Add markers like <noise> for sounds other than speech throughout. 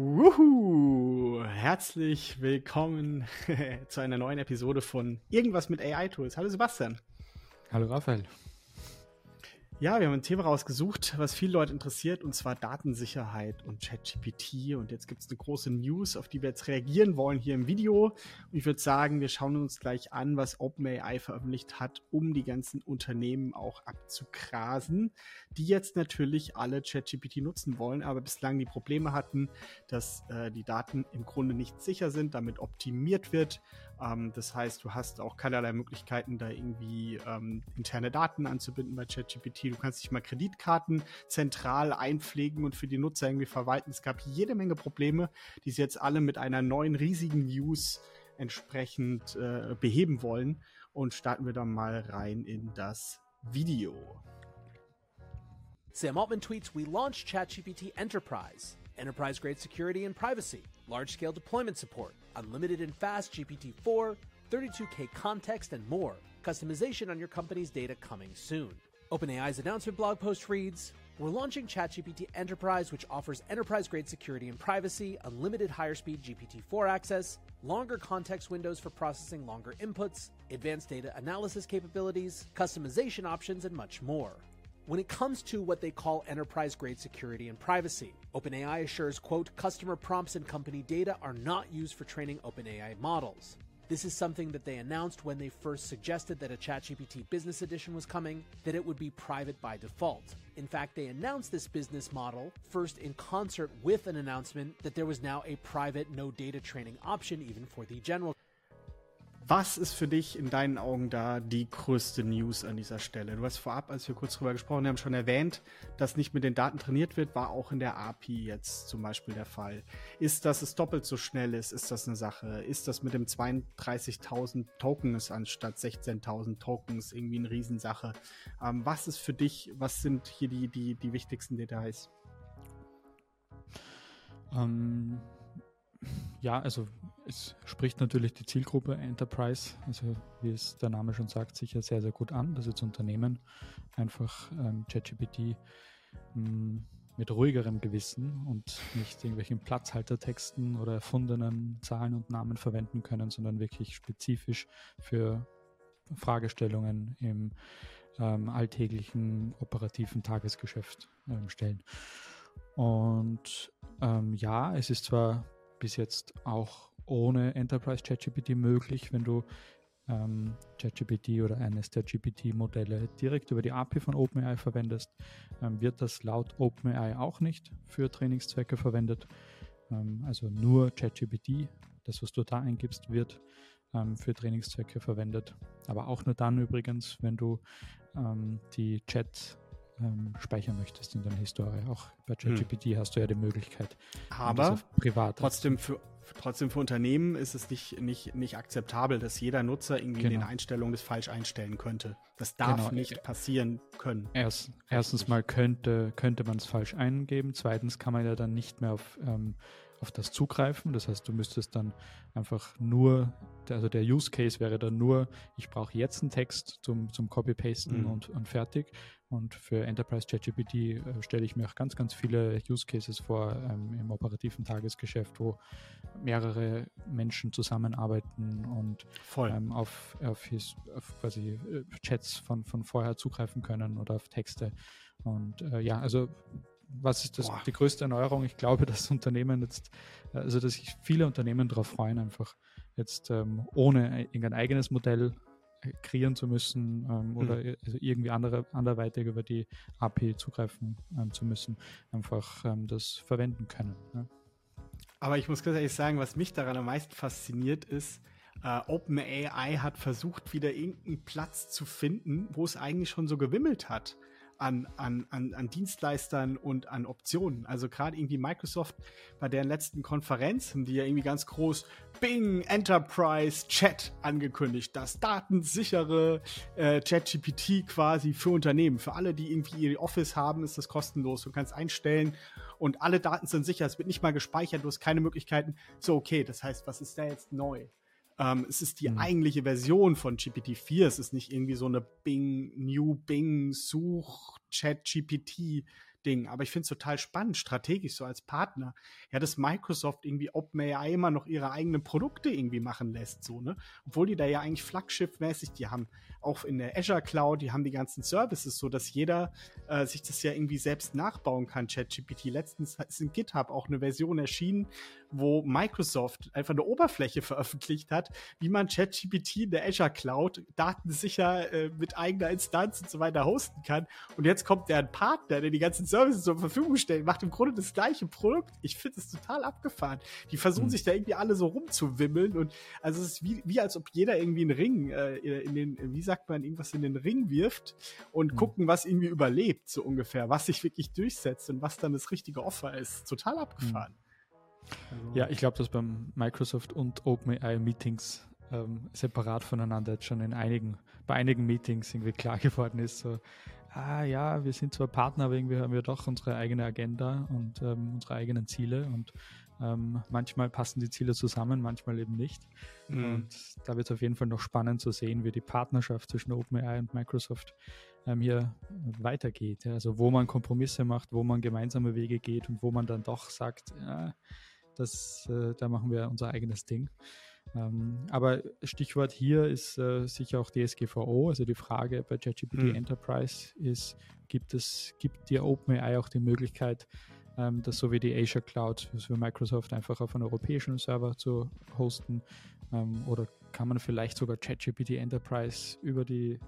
Wuhu! Herzlich willkommen <laughs> zu einer neuen Episode von Irgendwas mit AI-Tools. Hallo Sebastian. Hallo Raphael. Ja, wir haben ein Thema rausgesucht, was viele Leute interessiert, und zwar Datensicherheit und ChatGPT. Und jetzt gibt es eine große News, auf die wir jetzt reagieren wollen hier im Video. Und ich würde sagen, wir schauen uns gleich an, was OpenAI veröffentlicht hat, um die ganzen Unternehmen auch abzugrasen, die jetzt natürlich alle ChatGPT nutzen wollen, aber bislang die Probleme hatten, dass äh, die Daten im Grunde nicht sicher sind, damit optimiert wird ähm, das heißt, du hast auch keinerlei Möglichkeiten, da irgendwie ähm, interne Daten anzubinden bei ChatGPT. Du kannst nicht mal Kreditkarten zentral einpflegen und für die Nutzer irgendwie verwalten. Es gab jede Menge Probleme, die sie jetzt alle mit einer neuen riesigen News entsprechend äh, beheben wollen. Und starten wir dann mal rein in das Video. Sam Altman tweets, We launched ChatGPT Enterprise. enterprise grade security and privacy, large scale deployment support, unlimited and fast GPT 4, 32K context, and more. Customization on your company's data coming soon. OpenAI's announcement blog post reads We're launching ChatGPT Enterprise, which offers enterprise grade security and privacy, unlimited higher speed GPT 4 access, longer context windows for processing longer inputs, advanced data analysis capabilities, customization options, and much more. When it comes to what they call enterprise grade security and privacy, OpenAI assures, quote, customer prompts and company data are not used for training OpenAI models. This is something that they announced when they first suggested that a ChatGPT Business Edition was coming, that it would be private by default. In fact, they announced this business model first in concert with an announcement that there was now a private no data training option even for the general Was ist für dich in deinen Augen da die größte News an dieser Stelle? Du hast vorab, als wir kurz drüber gesprochen haben, schon erwähnt, dass nicht mit den Daten trainiert wird, war auch in der API jetzt zum Beispiel der Fall. Ist, dass es doppelt so schnell ist, ist das eine Sache? Ist das mit dem 32.000 Tokens anstatt 16.000 Tokens irgendwie eine Riesensache? Ähm, was ist für dich, was sind hier die, die, die wichtigsten Details? Ähm, ja, also es spricht natürlich die Zielgruppe Enterprise, also wie es der Name schon sagt, sicher sehr, sehr gut an, dass jetzt Unternehmen einfach ähm, ChatGPT ähm, mit ruhigerem Gewissen und nicht irgendwelchen Platzhaltertexten oder erfundenen Zahlen und Namen verwenden können, sondern wirklich spezifisch für Fragestellungen im ähm, alltäglichen operativen Tagesgeschäft ähm, stellen. Und ähm, ja, es ist zwar bis jetzt auch ohne Enterprise ChatGPT möglich, wenn du ähm, ChatGPT oder eines der GPT-Modelle direkt über die API von OpenAI verwendest, ähm, wird das laut OpenAI auch nicht für Trainingszwecke verwendet. Ähm, also nur ChatGPT, das was du da eingibst, wird ähm, für Trainingszwecke verwendet. Aber auch nur dann übrigens, wenn du ähm, die Chat ähm, speichern möchtest in deiner Historie. Auch bei hm. ChatGPT hm. hast du ja die Möglichkeit. Aber privat trotzdem für, trotzdem für Unternehmen ist es nicht, nicht, nicht akzeptabel, dass jeder Nutzer irgendwie genau. in den genau. Einstellungen das falsch einstellen könnte. Das darf genau. nicht passieren können. Erst, erstens mal könnte, könnte man es falsch eingeben. Zweitens kann man ja dann nicht mehr auf ähm, auf das zugreifen. Das heißt, du müsstest dann einfach nur, also der Use Case wäre dann nur, ich brauche jetzt einen Text zum, zum Copy-Pasten mhm. und, und fertig. Und für Enterprise ChatGPT äh, stelle ich mir auch ganz, ganz viele Use Cases vor ähm, im operativen Tagesgeschäft, wo mehrere Menschen zusammenarbeiten und ähm, auf, auf, his, auf quasi äh, Chats von, von vorher zugreifen können oder auf Texte. Und äh, ja, also was ist das, die größte Erneuerung? Ich glaube, dass Unternehmen jetzt, also dass sich viele Unternehmen darauf freuen, einfach jetzt ähm, ohne irgendein eigenes Modell äh, kreieren zu müssen ähm, oder mhm. also irgendwie andere, anderweitig über die API zugreifen ähm, zu müssen, einfach ähm, das verwenden können. Ja. Aber ich muss ganz ehrlich sagen, was mich daran am meisten fasziniert ist, Uh, OpenAI hat versucht, wieder irgendeinen Platz zu finden, wo es eigentlich schon so gewimmelt hat an, an, an, an Dienstleistern und an Optionen. Also gerade irgendwie Microsoft bei deren letzten Konferenz haben die ja irgendwie ganz groß Bing Enterprise Chat angekündigt. Das datensichere äh, ChatGPT quasi für Unternehmen. Für alle, die irgendwie ihr Office haben, ist das kostenlos. Du kannst einstellen und alle Daten sind sicher. Es wird nicht mal gespeichert. Du hast keine Möglichkeiten. So, okay, das heißt, was ist da jetzt neu? Ähm, es ist die mhm. eigentliche Version von GPT-4. Es ist nicht irgendwie so eine Bing, New Bing, Such, Chat GPT. Ding. Aber ich finde es total spannend, strategisch so als Partner. Ja, dass Microsoft irgendwie OpenAI immer noch ihre eigenen Produkte irgendwie machen lässt, so, ne? Obwohl die da ja eigentlich Flaggschiff-mäßig, die haben auch in der Azure Cloud, die haben die ganzen Services, so dass jeder äh, sich das ja irgendwie selbst nachbauen kann, ChatGPT. Letztens ist in GitHub auch eine Version erschienen, wo Microsoft einfach eine Oberfläche veröffentlicht hat, wie man ChatGPT in der Azure Cloud datensicher äh, mit eigener Instanz und so weiter hosten kann. Und jetzt kommt der Partner, der die ganzen Services zur Verfügung stellt, macht im Grunde das gleiche Produkt. Ich finde es total abgefahren. Die versuchen mhm. sich da irgendwie alle so rumzuwimmeln und also es ist wie, wie als ob jeder irgendwie einen Ring äh, in den, wie sagt man, irgendwas in den Ring wirft und mhm. gucken, was irgendwie überlebt, so ungefähr, was sich wirklich durchsetzt und was dann das richtige Offer ist. Total abgefahren. Mhm. Also ja, ich glaube, dass beim Microsoft und OpenAI Meetings ähm, separat voneinander jetzt schon in einigen, bei einigen Meetings irgendwie klar <laughs> geworden ist, so, ah ja, wir sind zwar Partner, aber irgendwie haben wir doch unsere eigene Agenda und ähm, unsere eigenen Ziele und ähm, manchmal passen die Ziele zusammen, manchmal eben nicht. Mhm. Und da wird es auf jeden Fall noch spannend zu sehen, wie die Partnerschaft zwischen OpenAI und Microsoft ähm, hier weitergeht. Ja, also wo man Kompromisse macht, wo man gemeinsame Wege geht und wo man dann doch sagt, ja, das, äh, da machen wir unser eigenes Ding. Ähm, aber Stichwort hier ist äh, sicher auch DSGVO. Also die Frage bei ChatGPT hm. Enterprise ist, gibt es, gibt dir OpenAI auch die Möglichkeit, ähm, das so wie die Azure Cloud für Microsoft einfach auf einen europäischen Server zu hosten? Ähm, oder kann man vielleicht sogar ChatGPT Enterprise über die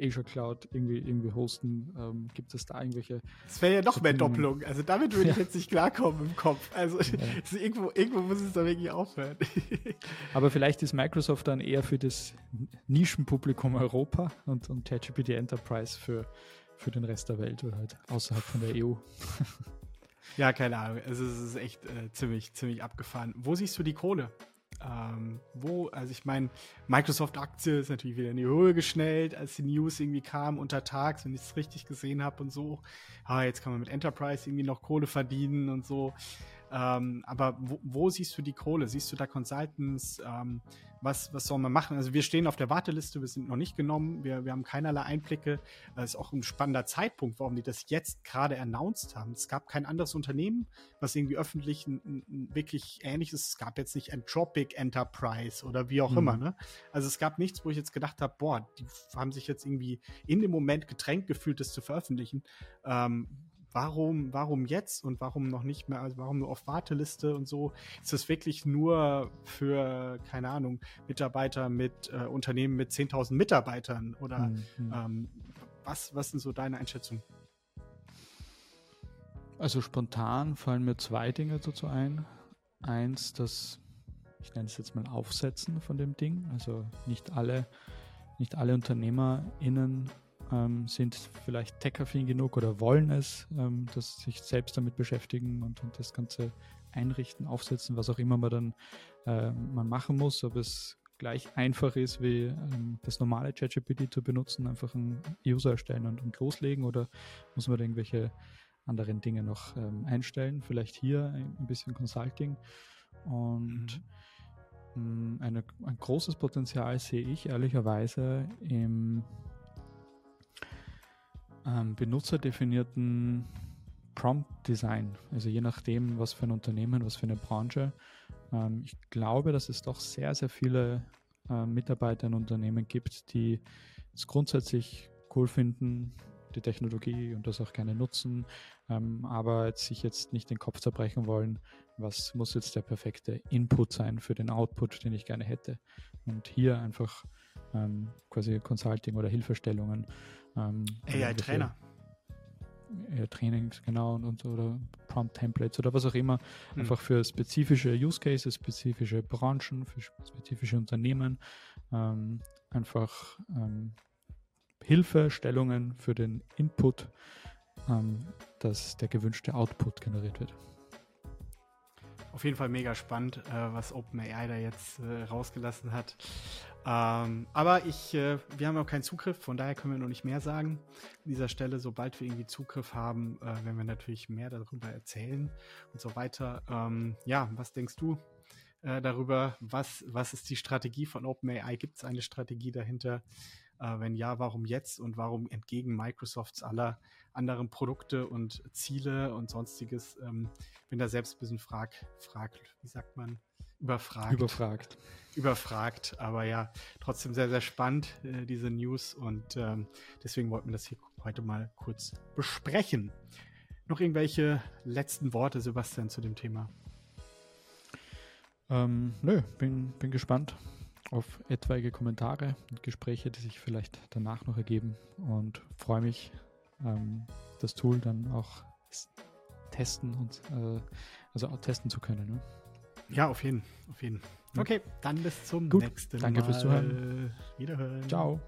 Azure Cloud irgendwie, irgendwie hosten? Ähm, gibt es da irgendwelche. Das wäre ja noch mehr Doppelung. Also damit würde ich jetzt nicht klarkommen im Kopf. Also ja. <laughs> irgendwo, irgendwo muss es da wirklich aufhören. <laughs> Aber vielleicht ist Microsoft dann eher für das Nischenpublikum Europa und, und ChatGPT Enterprise für, für den Rest der Welt oder halt außerhalb von der EU. Ja, keine Ahnung. Also es ist echt äh, ziemlich, ziemlich abgefahren. Wo siehst du die Kohle? Ähm, wo, also ich meine, Microsoft-Aktie ist natürlich wieder in die Höhe geschnellt, als die News irgendwie kam untertags, wenn ich es richtig gesehen habe und so. Ah, jetzt kann man mit Enterprise irgendwie noch Kohle verdienen und so. Ähm, aber wo, wo, siehst du die Kohle? Siehst du da Consultants? Ähm, was, was soll man machen? Also wir stehen auf der Warteliste, wir sind noch nicht genommen, wir, wir haben keinerlei Einblicke. Das ist auch ein spannender Zeitpunkt, warum die das jetzt gerade announced haben. Es gab kein anderes Unternehmen, was irgendwie öffentlich ein, ein wirklich ähnliches, es gab jetzt nicht Entropic Enterprise oder wie auch mhm. immer. Ne? Also es gab nichts, wo ich jetzt gedacht habe, boah, die haben sich jetzt irgendwie in dem Moment gedrängt gefühlt, das zu veröffentlichen. Ähm, warum, warum jetzt und warum noch nicht mehr, also warum nur auf Warteliste und so? Ist das wirklich nur für, keine Ahnung, Mitarbeiter mit äh, Unternehmen mit 10.000 Mitarbeitern oder mhm. ähm, was, was sind so deine Einschätzungen? Also spontan fallen mir zwei Dinge dazu ein. Eins, das, ich nenne es jetzt mal Aufsetzen von dem Ding. Also nicht alle, nicht alle UnternehmerInnen ähm, sind vielleicht tech-affin genug oder wollen es, ähm, dass sich selbst damit beschäftigen und, und, das Ganze einrichten, aufsetzen, was auch immer man dann äh, man machen muss, ob es gleich einfach ist, wie ähm, das normale ChatGPT zu benutzen, einfach einen User erstellen und, und, loslegen oder muss man da irgendwelche anderen Dinge noch ähm, einstellen, vielleicht hier ein, ein bisschen Consulting. Und mhm. mh, eine, ein großes Potenzial sehe ich ehrlicherweise im ähm, benutzerdefinierten Prompt Design. Also je nachdem, was für ein Unternehmen, was für eine Branche. Ähm, ich glaube, dass es doch sehr, sehr viele äh, Mitarbeiter in Unternehmen gibt, die es grundsätzlich cool finden, die Technologie und das auch gerne nutzen, ähm, aber sich jetzt nicht den Kopf zerbrechen wollen, was muss jetzt der perfekte Input sein für den Output, den ich gerne hätte. Und hier einfach ähm, quasi Consulting oder Hilfestellungen ähm, AI-Trainer. Ja, Trainings, genau, und, und, oder Prompt-Templates oder was auch immer, hm. einfach für spezifische Use Cases, spezifische Branchen, für spezifische Unternehmen, ähm, einfach ähm, Hilfestellungen für den Input, ähm, dass der gewünschte Output generiert wird. Auf jeden Fall mega spannend, äh, was OpenAI da jetzt äh, rausgelassen hat. Ähm, aber ich, äh, wir haben auch keinen Zugriff, von daher können wir noch nicht mehr sagen. An dieser Stelle, sobald wir irgendwie Zugriff haben, äh, werden wir natürlich mehr darüber erzählen und so weiter. Ähm, ja, was denkst du äh, darüber? Was, was ist die Strategie von OpenAI? Gibt es eine Strategie dahinter? Äh, wenn ja, warum jetzt und warum entgegen Microsofts aller anderen Produkte und Ziele und sonstiges? Ähm, bin da selbst ein bisschen frag, frag, wie sagt man? Überfragt. Überfragt. <laughs> Überfragt. Aber ja, trotzdem sehr, sehr spannend, äh, diese News. Und ähm, deswegen wollten wir das hier heute mal kurz besprechen. Noch irgendwelche letzten Worte, Sebastian, zu dem Thema? Ähm, nö, bin, bin gespannt auf etwaige Kommentare und Gespräche, die sich vielleicht danach noch ergeben und freue mich, ähm, das Tool dann auch testen und äh, also auch testen zu können. Ne? Ja, auf jeden, auf jeden. Okay, dann bis zum Gut, nächsten danke Mal. Danke fürs Zuhören. Wiederhören. Ciao.